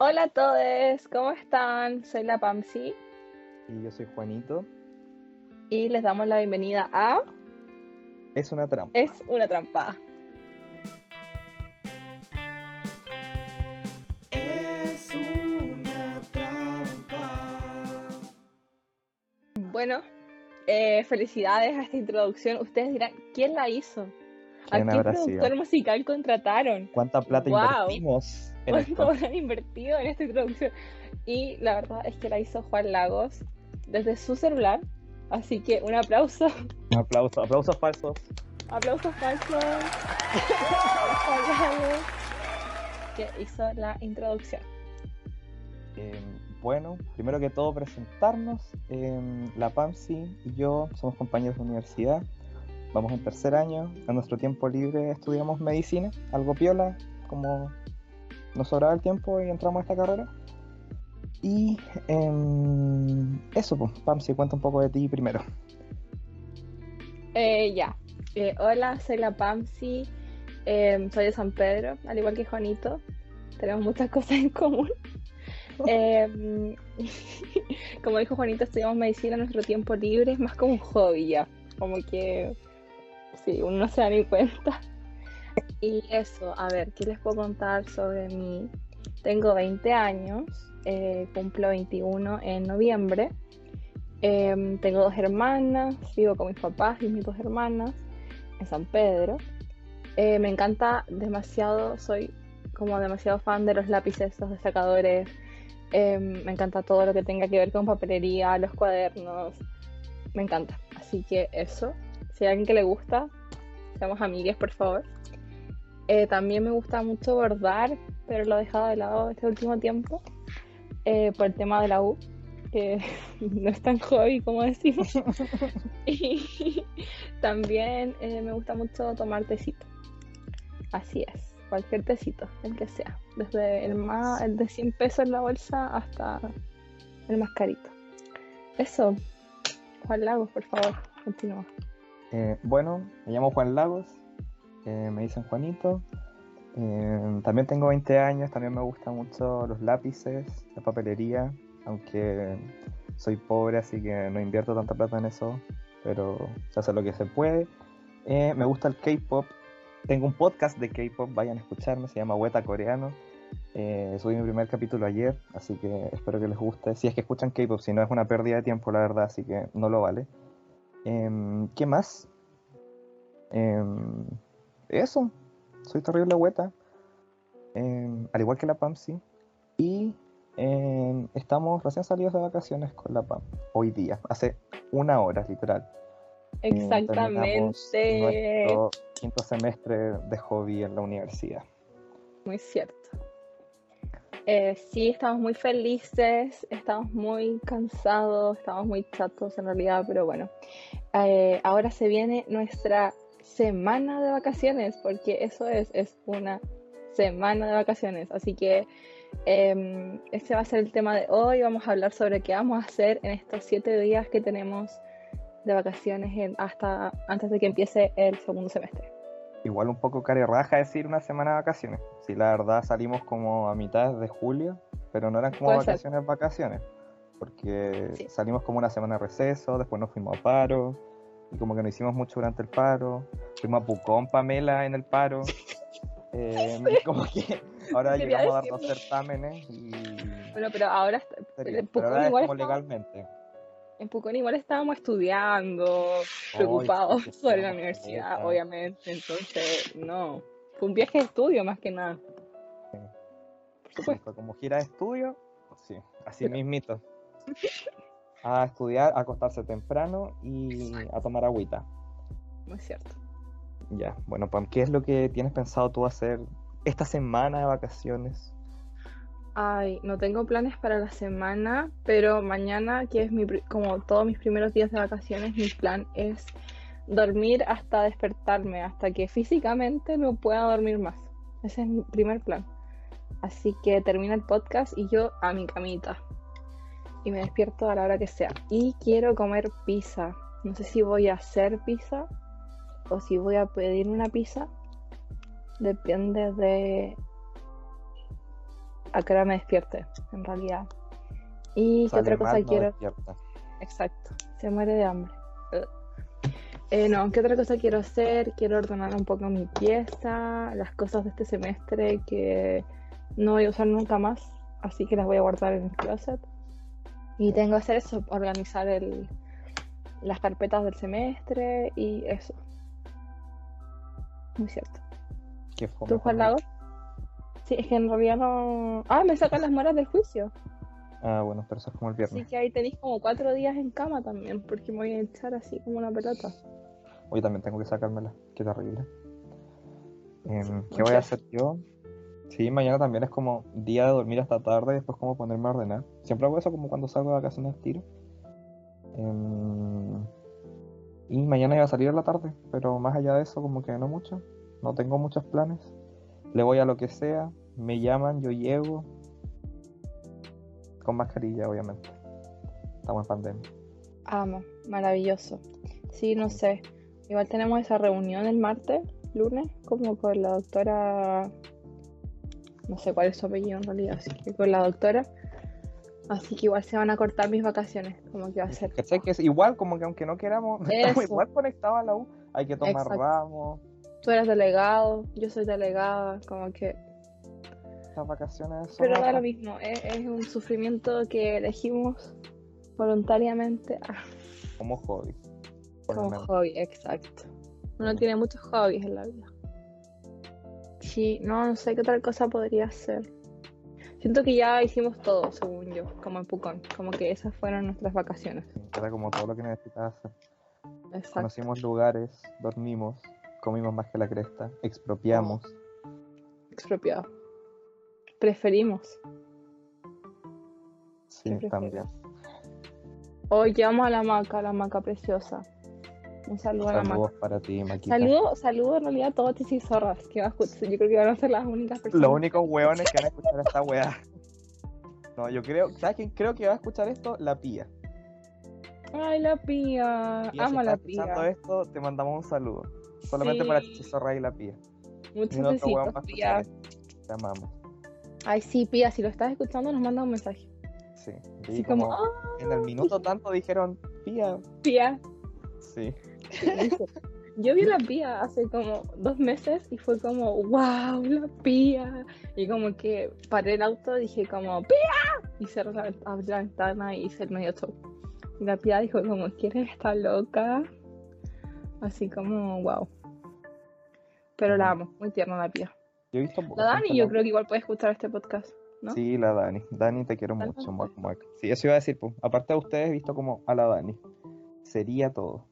Hola a todos, ¿cómo están? Soy la Pamsi Y yo soy Juanito. y les damos la bienvenida a Es una trampa. Es una trampa. Es una trampa. Bueno, eh, felicidades a esta introducción. Ustedes dirán, ¿quién la hizo? ¿A ¿Quién qué productor sido? musical contrataron? ¿Cuánta plata invertimos ¿Cuánto habrán invertido en esta introducción? Y la verdad es que la hizo Juan Lagos desde su celular. Así que un aplauso, Un aplauso, aplausos falsos. aplausos falsos Juan Lagos que hizo la introducción. Eh, bueno, primero que todo presentarnos. Eh, la Pamsi y yo somos compañeros de universidad. Vamos en tercer año. En nuestro tiempo libre estudiamos medicina, algo piola, como nos sobraba el tiempo y entramos a esta carrera. Y em, eso, pues, Pamsi, cuenta un poco de ti primero. Eh, ya. Eh, hola, soy la Pamsi. eh, soy de San Pedro, al igual que Juanito. Tenemos muchas cosas en común. Eh, como dijo Juanito, estudiamos medicina en nuestro tiempo libre. Es más como un hobby ya. Como que. Sí, uno no se da ni cuenta. Y eso, a ver, ¿qué les puedo contar sobre mí? Tengo 20 años, eh, cumplo 21 en noviembre. Em, tengo dos hermanas, vivo con mis papás y mis dos hermanas en San Pedro. Eh, me encanta demasiado, soy como demasiado fan de los lápices, los destacadores. Em, me encanta todo lo que tenga que ver con papelería, los cuadernos. Me encanta. Así que eso. Si hay alguien que le gusta, seamos amigues, por favor. Eh, también me gusta mucho bordar, pero lo he dejado de lado este último tiempo eh, por el tema de la U que no es tan hobby como decimos. y también eh, me gusta mucho tomar tecito. Así es, cualquier tecito, el que sea. Desde el, más, el de 100 pesos en la bolsa hasta el más carito. Eso, Juan Lagos, por favor, continúa. Eh, bueno, me llamo Juan Lagos, me dicen Juanito. Eh, también tengo 20 años, también me gustan mucho los lápices, la papelería, aunque soy pobre, así que no invierto tanta plata en eso, pero se hace lo que se puede. Eh, me gusta el K-pop, tengo un podcast de K-pop, vayan a escucharme, se llama Weta Coreano. Eh, subí mi primer capítulo ayer, así que espero que les guste. Si es que escuchan K-pop, si no es una pérdida de tiempo, la verdad, así que no lo vale. Em, ¿Qué más? Em, eso, soy terrible hueta. Em, al igual que la Pamsi. Y em, estamos recién salidos de vacaciones con la Pam. Hoy día, hace una hora, literal. Eh, Exactamente. Nuestro quinto semestre de hobby en la universidad. Muy cierto. Eh, sí, estamos muy felices, estamos muy cansados, estamos muy chatos en realidad, pero bueno. Eh, ahora se viene nuestra semana de vacaciones, porque eso es, es una semana de vacaciones. Así que eh, ese va a ser el tema de hoy. Vamos a hablar sobre qué vamos a hacer en estos siete días que tenemos de vacaciones en- hasta antes de que empiece el segundo semestre. Igual un poco raja decir una semana de vacaciones. Si la verdad salimos como a mitad de julio, pero no eran como Puede ser. vacaciones, vacaciones. Porque Sí. salimos como una semana de receso, después nos fuimos a paro, y como que no hicimos mucho durante el paro. Fuimos a Pucón, Pamela, en el paro. Eh, como que ahora Quería llegamos a dar dos certámenes y... Bueno, pero ahora está-. Pucón Pero ahora es igual como estaba- legalmente. En Pucón igual estábamos estudiando, preocupados sí, sobre la universidad, puta. obviamente. Entonces, no. Fue un viaje de estudio más que nada. Sí. Por supuesto. Como gira de estudio, sí, así Pero- mismito. A estudiar, a acostarse temprano y a tomar agüita. Muy cierto. Ya, bueno, Pam, ¿qué es lo que tienes pensado tú hacer esta semana de vacaciones? Ay, no tengo planes para la semana, pero mañana, que es mi, como todos mis primeros días de vacaciones, mi plan es dormir hasta despertarme, hasta que físicamente no pueda dormir más. Ese es mi primer plan. Así que termina el podcast y yo a mi camita. Y me despierto a la hora que sea. Y quiero comer pizza. No sé si voy a hacer pizza o si voy a pedir una pizza. Depende de a qué hora me despierte, en realidad. Y qué otra cosa no quiero. despierta. Exacto, se muere de hambre. Eh, no, ¿qué otra cosa quiero hacer? Quiero ordenar un poco mi pieza, las cosas de este semestre que no voy a usar nunca más, así que las voy a guardar en el closet. Y tengo que hacer eso, organizar el, las carpetas del semestre y eso. Muy cierto. Qué fome, ¿Tú. Lago? Sí, es que en realidad no... Ah, me sacan las muelas del juicio. Ah, bueno, pero eso es como el Así viernes. que ahí tenéis como cuatro días en cama también, porque me voy a echar así como una pelota. Hoy también tengo que sacármela. Qué terrible. Em, ¿Qué voy a hacer yo? Sí, mañana también es como día de dormir hasta tarde y después como ponerme a ordenar. Siempre hago eso como cuando salgo de vacaciones tiro. Em, y mañana iba a salir a la tarde, pero más allá de eso como que no mucho. No tengo muchos planes. Le voy a lo que sea. Me llaman, yo llego. Con mascarilla, obviamente. Estamos en pandemia. Amo, maravilloso. Sí, no sé. Igual tenemos esa reunión el martes, lunes, como con la doctora. No sé cuál es su apellido en realidad, así que con la doctora. Así que igual se van a cortar mis vacaciones, como que va a ser. ¿Cachai? Que es igual, como que aunque no queramos, estamos Eso. igual conectados a la U. Hay que tomar Exacto. ramos, Tú eres delegado, yo soy delegada, como que. estas vacaciones. son Pero da lo mismo, es, es un sufrimiento que elegimos voluntariamente ah, Como hobby. como hobby, exacto. Uno tiene muchos hobbies en la vida. Sí, no, no sé qué otra cosa podría hacer. Siento que ya hicimos todo, según yo, como en Pucón. Como que esas fueron nuestras vacaciones. Era como todo lo que necesitabas hacer. Exacto. Conocimos lugares, dormimos, comimos más que la cresta, expropiamos. Expropiado. Preferimos. Sí, ¿Qué también. Hoy llevamos a la maca, la maca preciosa. Un saludo a la. Saludos para ti, Maquita. Saludo, saludo en realidad a todos y zorras que va a escuchar. Yo creo que van a ser las únicas personas. Los únicos hueones que van a escuchar esta weá. No, yo creo, ¿sabes quién creo que va a escuchar esto? La pía. Ay, la pía. Pía, si Amo a la estás escuchando pía. esto, te mandamos un saludo. Solamente para Sí. Chichizorra y la pía. Muchos besitos, pía. Te amamos. Ay, sí, pía, si lo estás escuchando, nos manda un mensaje. Sí. Así como, como ah, en el minuto tanto dijeron, pía. pía. Sí. Yo vi la pía hace como dos meses y fue como, wow, la pía. Y como que paré el auto y dije como, pía. Y cerré la, abrí la ventana y hice el medio show. Y la pía dijo como, ¿quieres estar loca? Así como, wow. Pero la amo, muy tierna la pía. Yo he visto La Dani yo creo que igual puede escuchar este podcast, ¿no? Sí, la Dani. Dani, te quiero Dani, mucho, sí. muac, muac. Sí, eso iba a decir, pues. Aparte de ustedes, he visto como a la Dani. Sería todo.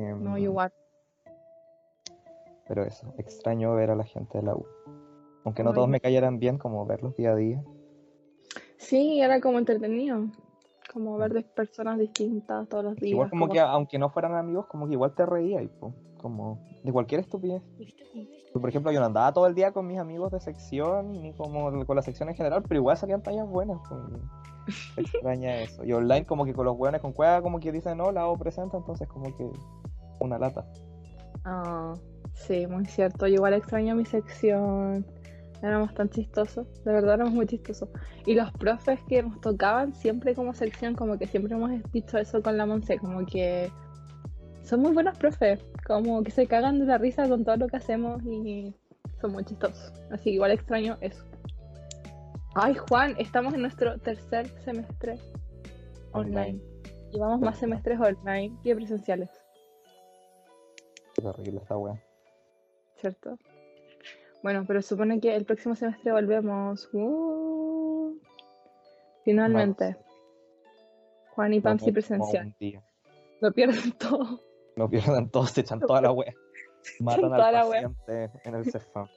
Em, No, igual. Pero eso, extraño ver a la gente de la U. Aunque no Ay. todos me cayeran bien, como verlos día a día. Sí, era como entretenido. Como ver de personas distintas todos los días. Igual como que, aunque no fueran amigos, como que igual te reía, como de cualquier estupidez. Yo, por ejemplo, yo no andaba todo el día con mis amigos de sección, ni como con la sección en general, pero igual salían tallas buenas. pues, y extraña eso. Y online como que con los hueones con cueva como que dicen, no, la hago presenta, entonces como que una lata. Ah, sí, muy cierto. Yo igual extraño mi sección. Éramos tan chistosos, de verdad éramos muy chistosos. Y los profes que nos tocaban siempre como sección, como que siempre hemos dicho eso con la Monse, como que son muy buenos profes, como que se cagan de la risa con todo lo que hacemos y son muy chistosos. Así que igual extraño eso. Ay, Juan, estamos en nuestro tercer semestre online. Llevamos más semestres online que presenciales, terrible esta wea. ¿cierto? Bueno, pero supone que el próximo semestre volvemos. ¡Uh! Finalmente. Juan y Pamsi presencial. Lo pierden todo. No pierdan todos, se echan toda la wea. Matan toda al la wea. paciente en el CEFAM.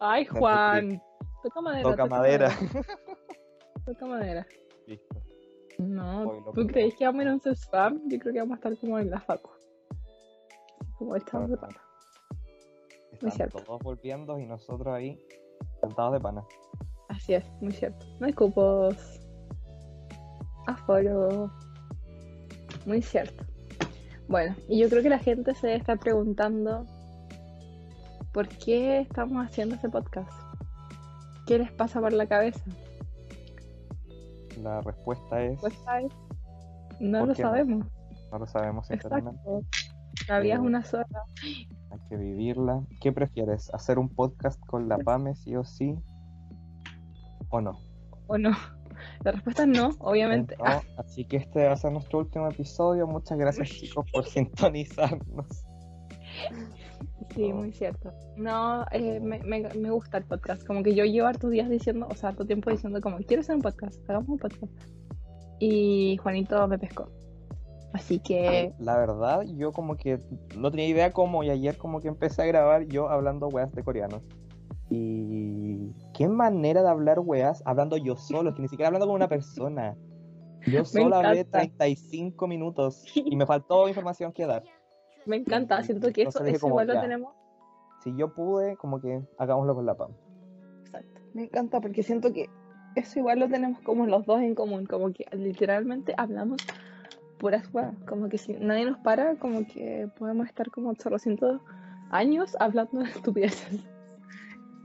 Ay, Juan. Toca madera. Toca madera. Toca madera. Listo. No, lo ¿tú crees que vamos a ir a un CESFAM? Yo creo que vamos a estar como en la facu. Como estamos de pana. Están cierto. todos volviendo y nosotros ahí sentados de pana. Así es, muy cierto. No hay cupos. Aforo. Muy cierto. Bueno, y yo creo que la gente se estar preguntando por qué estamos haciendo este podcast. ¿Qué les pasa por la cabeza? La respuesta es. Pues. No ¿Por lo no? sabemos. No lo sabemos sinceramente. Exacto. La vida es Eh, una sola. Hay que vivirla. ¿Qué prefieres? ¿Hacer un podcast con la PAME sí o sí? ¿O no? ¿O no? La respuesta es no, obviamente. No, así que este va a ser nuestro último episodio. Muchas gracias chicos por sintonizarnos. Sí, muy cierto. No, eh, me, me, me gusta el podcast. Como que yo llevo hartos días diciendo, o sea, harto tiempo diciendo como, quiero hacer un podcast, hagamos un podcast. Y Juanito me pescó. Así que, La verdad, yo como que no tenía idea cómo y ayer como que empecé a grabar yo hablando weas de coreanos. Y qué manera de hablar weas hablando yo solo, que ni siquiera hablando con una persona. Yo solo hablé encanta. 35 minutos y me faltó información que dar. me encanta, siento que eso, Entonces eso como, igual lo ya. tenemos. Si yo pude, como que hagámoslo con la PAM. Exacto. Me encanta porque siento que eso igual lo tenemos como los dos en común, como que literalmente hablamos puras weas, como que si nadie nos para, como que podemos estar como 800 años hablando de estupideces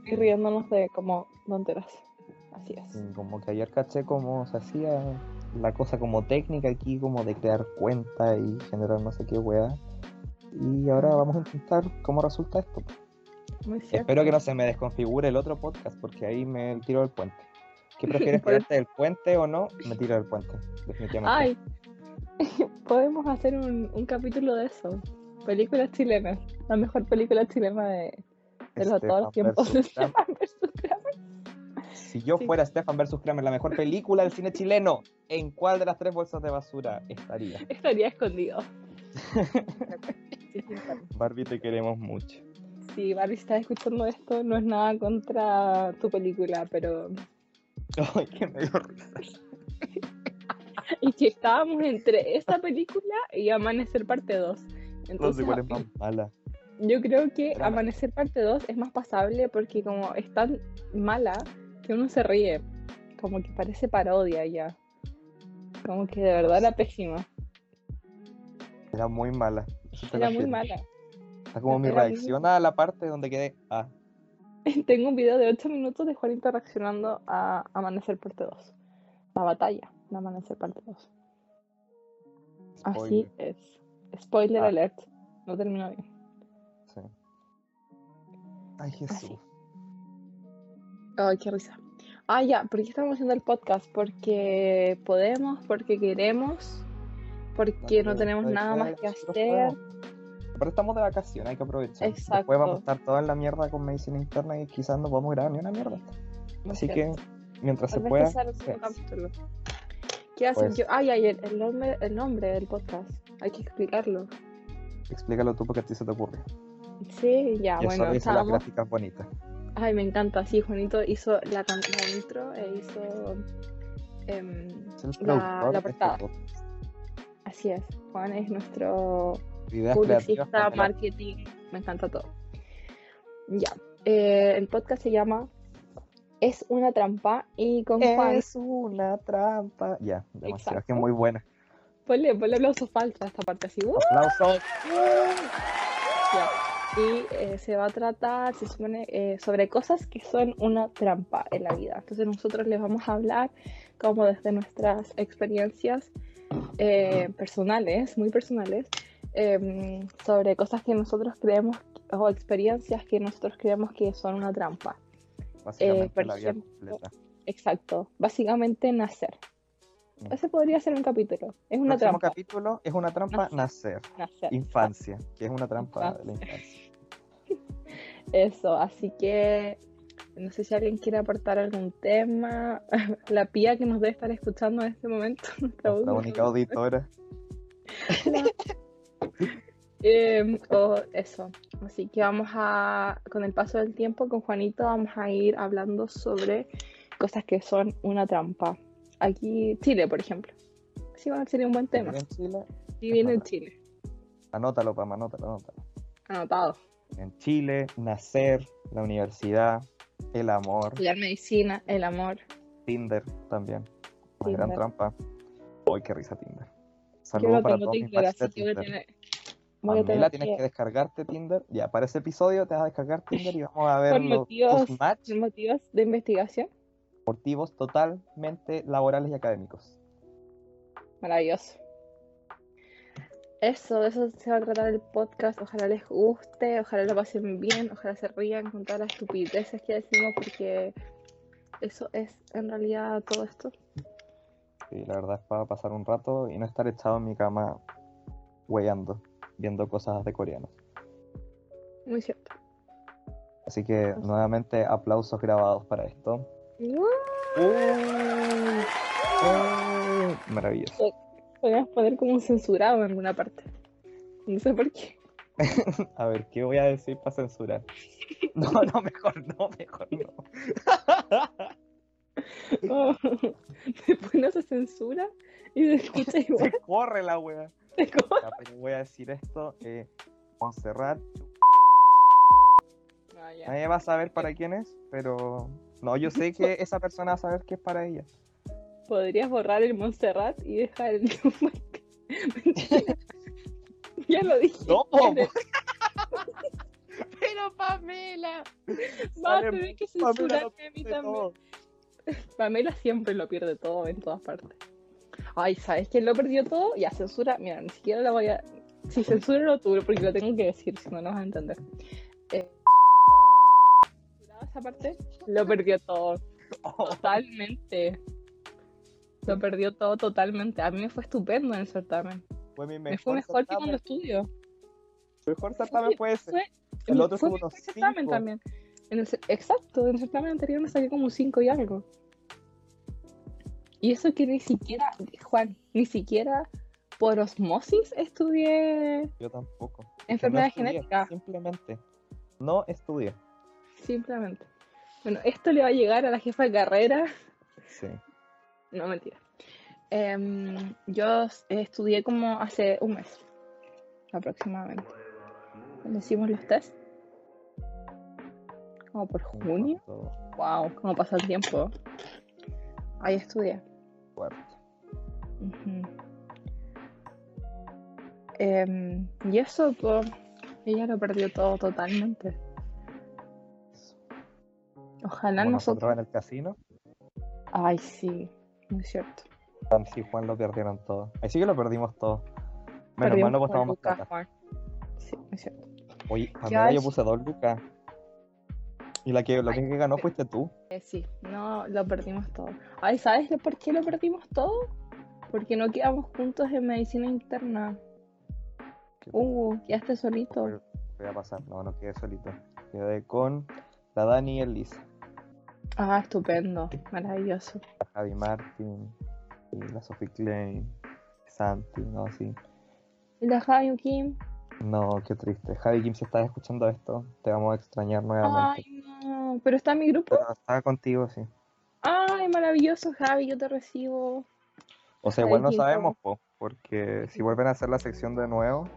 y riéndonos de como tonteras. Así es. Como que ayer caché cómo se hacía la cosa como técnica aquí, como de crear cuenta y generar no sé qué wea. Y ahora vamos a intentar cómo resulta esto. Muy. Espero que no se me desconfigure el otro podcast porque ahí me tiro del puente. ¿Qué prefieres, tirarte del puente o no? Me tiro del puente, definitivamente. Ay, podemos hacer un, un capítulo de eso. Películas chilenas. La mejor película chilena de, de los, todos los tiempos. de. Stefan versus Kramer. Si yo Sí. fuera Stefan versus Kramer, la mejor película del cine chileno, ¿en cuál de las tres bolsas de basura estaría? Estaría escondido. Sí, sí. Barbie, te queremos mucho. Si Barbie está escuchando esto, no es nada contra tu película, pero. Ay, que me dio risa. Y que estábamos entre esta película y Amanecer parte 2. No Entonces, sé cuál es más mala. yo creo que. Amanecer parte 2 es más pasable porque, como es tan mala que uno se ríe. Como que parece parodia ya. Como que de verdad era pésima. Era muy mala. Era muy mala. Está como mi muy reacción a la parte donde quedé. Ah, Tengo un video de 8 minutos de Juanito reaccionando a Amanecer parte 2. La batalla de Amanecer parte 2. Así es. Spoiler Ah. alert. No terminó bien. Sí. Ay, Jesús. Ay, qué risa. Ah, ya, ¿por qué estamos haciendo el podcast? Porque podemos, porque queremos, porque no tenemos nada más que hacer. podemos. Pero estamos de vacaciones, hay que aprovechar. Exacto. Después vamos a estar toda en la mierda con medicina interna y quizás no podamos grabar ni una mierda. Así que mientras Tal se pueda, ¿Qué hacer Pues- yo? Ay, ay, el, el nombre, el nombre del podcast. Hay que explicarlo. explícalo tú porque a ti se te ocurre. Sí, ya, y bueno, eso dice las estábamos. gráficas bonitas. Ay, me encanta. Sí, Juanito hizo la, intro e hizo. em, La- la este portada. así es. Juan es nuestro Ideas publicista, marketing, me encanta todo. Ya, eh, el podcast se llama Es una trampa y con Juan, Es una trampa. Ya, demasiado. Es que es muy buena. ponle, ponle aplauso falso a esta parte así. ¡uh! Aplausos. Ya. Y eh, se va a tratar, se supone, eh, sobre cosas que son una trampa en la vida. Entonces nosotros les vamos a hablar como desde nuestras experiencias eh, personales, muy personales, em, sobre cosas que nosotros creemos o experiencias que nosotros creemos que son una trampa. Básicamente por la vida ejemplo, completa. Exacto, básicamente nacer. Mm. Ese podría ser un capítulo. Es una Próximo trampa. capítulo es una trampa nacer. Nacer. Infancia, que es una trampa de la Infancia. Eso, así que no sé si alguien quiere aportar algún tema. La pía que nos debe estar escuchando en este momento. nuestra Nuestra única auditora. Eh, o eso. Así que vamos a, con el paso del tiempo, con Juanito, vamos a ir hablando sobre cosas que son una trampa. Aquí, Chile, por ejemplo. Sí, bueno, sería un buen tema. En Chile, Vivir en. Chile. anótalo, Pam, anótalo, anótalo. Anotado. En Chile, nacer, la universidad, el amor, Estudiar medicina, el amor. Tinder también. Una gran trampa. Uy, qué risa Tinder. Saludos para todos mis Tinder, así que voy a Tinder. tener, Voy a Pamela, tienes que- que descargarte Tinder. Ya, para ese episodio te vas a descargar Tinder y vamos a ver Por los motivos- tus motivos de investigación. deportivos totalmente laborales y académicos. Maravilloso. Eso, de eso se va a tratar el podcast. Ojalá les guste, ojalá lo pasen bien, ojalá se rían con todas las estupideces que decimos, porque eso es en realidad todo esto. Sí, la verdad es para pasar un rato y no estar echado en mi cama weyando, viendo cosas de coreanos. Muy cierto. Así que nuevamente aplausos grabados para esto. ¡Uh! Maravilloso. Podríamos poner como censurado en alguna parte. No sé por qué. A ver, ¿qué voy a decir para censurar? No, no, mejor no, mejor no. Después no se censura y se escucha igual. Se corre la wea. Pero voy a decir esto. Eh, Montserrat, Ah, nadie va a saber para quién es, pero no, yo sé que esa persona va a saber que es para ella. Podrías borrar el Montserrat y dejar el. Ya lo dije. No, Pero Pamela. Va a tener que censurarme a mí también. todo. Pamela siempre lo pierde todo en todas partes. Ay, ¿sabes quién lo perdió todo? Ya, censura. Mira, ni siquiera lo voy a. Si censuro tú, porque lo tengo que decir, si no, no vas a entender. Eh, esa parte, lo perdió todo. Totalmente. Lo perdió todo totalmente. A mí me fue estupendo en el certamen. fue mi Me fue mejor que certamen. cuando estudio. Mejor certamen puede ser. El otro fue mejor unos certamen también. En el, exacto, en el certamen anterior me saqué como un 5 y algo. Y eso que ni siquiera, Juan, ni siquiera por osmosis estudié Yo tampoco. enfermedad No estudié, genética. Simplemente. No estudié. Simplemente. Bueno, esto le va a llegar a la jefa de carrera. Sí. No, mentira. Em, yo estudié como hace un mes, aproximadamente. Cuando hicimos los test. Como por junio. Wow, cómo pasa el tiempo. Ahí estudié. Cuarto. Ujú. Em, y eso, pues, ella lo perdió todo totalmente. Ojalá Como nosotros. nosotros en el casino. Ay, sí, muy cierto. Y Juan lo perdieron todo. Ahí sí que lo perdimos todo. Menos mal no Lucas, plata. Sí, muy cierto. Oye, Pamela, yo puse dos lucas. Y la que, la que ganó fuiste tú. Eh, sí, no, lo perdimos todo. Ay, ¿sabes por qué lo perdimos todo? Porque no quedamos juntos en medicina interna. ¿Qué Uh, quedaste solito. voy a pasar? No, no quedé solito. Quedé con la Dani y el Liz. Ah, estupendo, maravilloso. Javi Martin. Y la Sophie Klein. Santi, no, sí. ¿Y la Javi Kim? No, qué triste. Javi Kim, si estás escuchando esto, te vamos a extrañar nuevamente. Ay, no, pero está en mi grupo. Pero estaba contigo, sí. Ay, maravilloso, Javi, yo te recibo. O sea, igual no sabemos, po, porque si vuelven a hacer la sección de nuevo,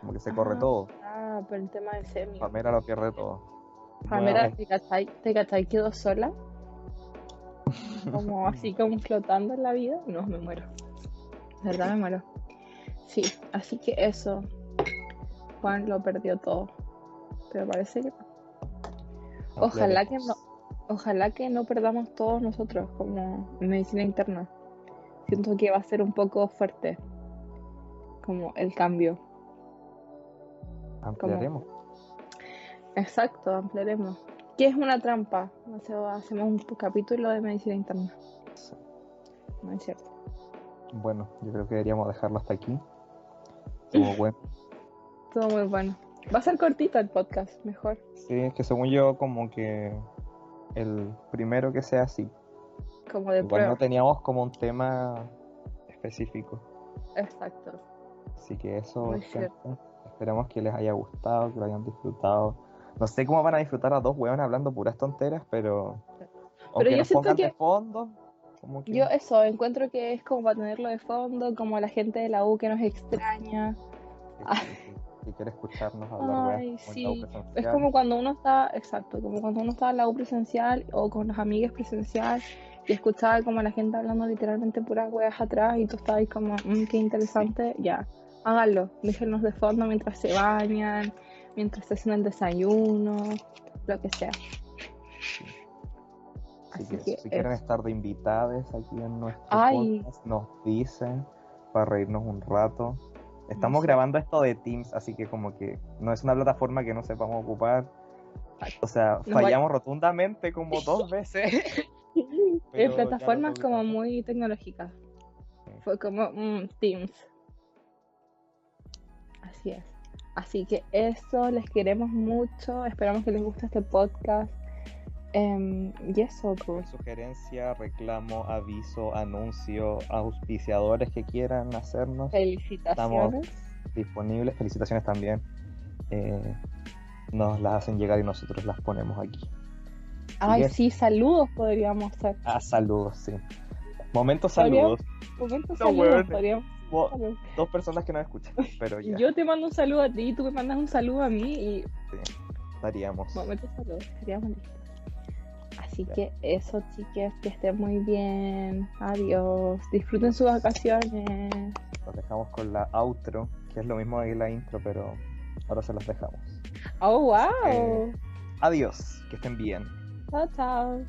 como que se corre Ah, todo. Ah, por el tema del semi. Pamela lo pierde todo. Pamela. ¿te cachai? ¿Te cachai? ¿Quedó sola? Como así, como flotando en la vida. No, me muero. De verdad me muero. Sí, así que eso. Juan lo perdió todo. Pero parece que no. Ojalá que no. Ojalá que no perdamos todos nosotros como medicina interna. Siento que va a ser un poco fuerte. Como el cambio. Ampliaremos. Exacto, ampliaremos. ¿Qué es una trampa? O sea, hacemos un capítulo de medicina interna. No es cierto. Bueno, yo creo que deberíamos dejarlo hasta aquí. Estuvo bueno. Todo muy bueno. Va a ser cortito el podcast, mejor. Sí, es que según yo, como que el primero que sea así. Como de Igual prueba. no teníamos como un tema específico. Exacto. Así que eso, gente, esperamos que les haya gustado, que lo hayan disfrutado. No sé cómo van a disfrutar a dos hueones hablando puras tonteras, pero aunque yo siento que- de fondo, como que Yo eso, encuentro que es como para tenerlo de fondo, como la gente de la U que nos extraña. si, si- si quiere escucharnos hablar Ay, sí. Es como cuando uno está, exacto, como cuando uno estaba en la U presencial o con los amigos presencial y escuchaba como la gente hablando literalmente puras weas atrás y tú estabas ahí como, "Mm, qué interesante, ya. háganlo. Déjenlos de fondo mientras se bañan, mientras hacen el desayuno, lo que sea. Así Así que, que si quieren estar de invitadas aquí en nuestro Ay. podcast, nos dicen para reírnos un rato. Estamos grabando esto de Teams, así que como que no es una plataforma que no sepamos ocupar. O sea, Nos fallamos rotundamente como dos veces. en plataformas como muy tecnológicas. Sí. Fue como mm, Teams. Así es. Así que eso, les queremos mucho. Esperamos que les guste este podcast. Em, y eso, pues. Sugerencia, reclamo, aviso, anuncio, auspiciadores que quieran hacernos Felicitaciones. disponibles. Felicitaciones también. Eh, nos las hacen llegar y nosotros las ponemos aquí. Ay, sí, saludos podríamos hacer. Ah, saludos, sí. Momentos saludos. Momentos No, saludos podríamos dos personas que nos escuchan, pero ya Yo te mando un saludo a ti, tú me mandas un saludo a mí y estaríamos. momentos saludos, estaríamos listos. Así que eso, chiques, que estén muy bien. Adiós. Disfruten sus vacaciones. Nos dejamos con la outro, que es lo mismo que la intro, pero ahora se las dejamos. Oh, wow. Eh, Adiós, que estén bien. Chao, chao.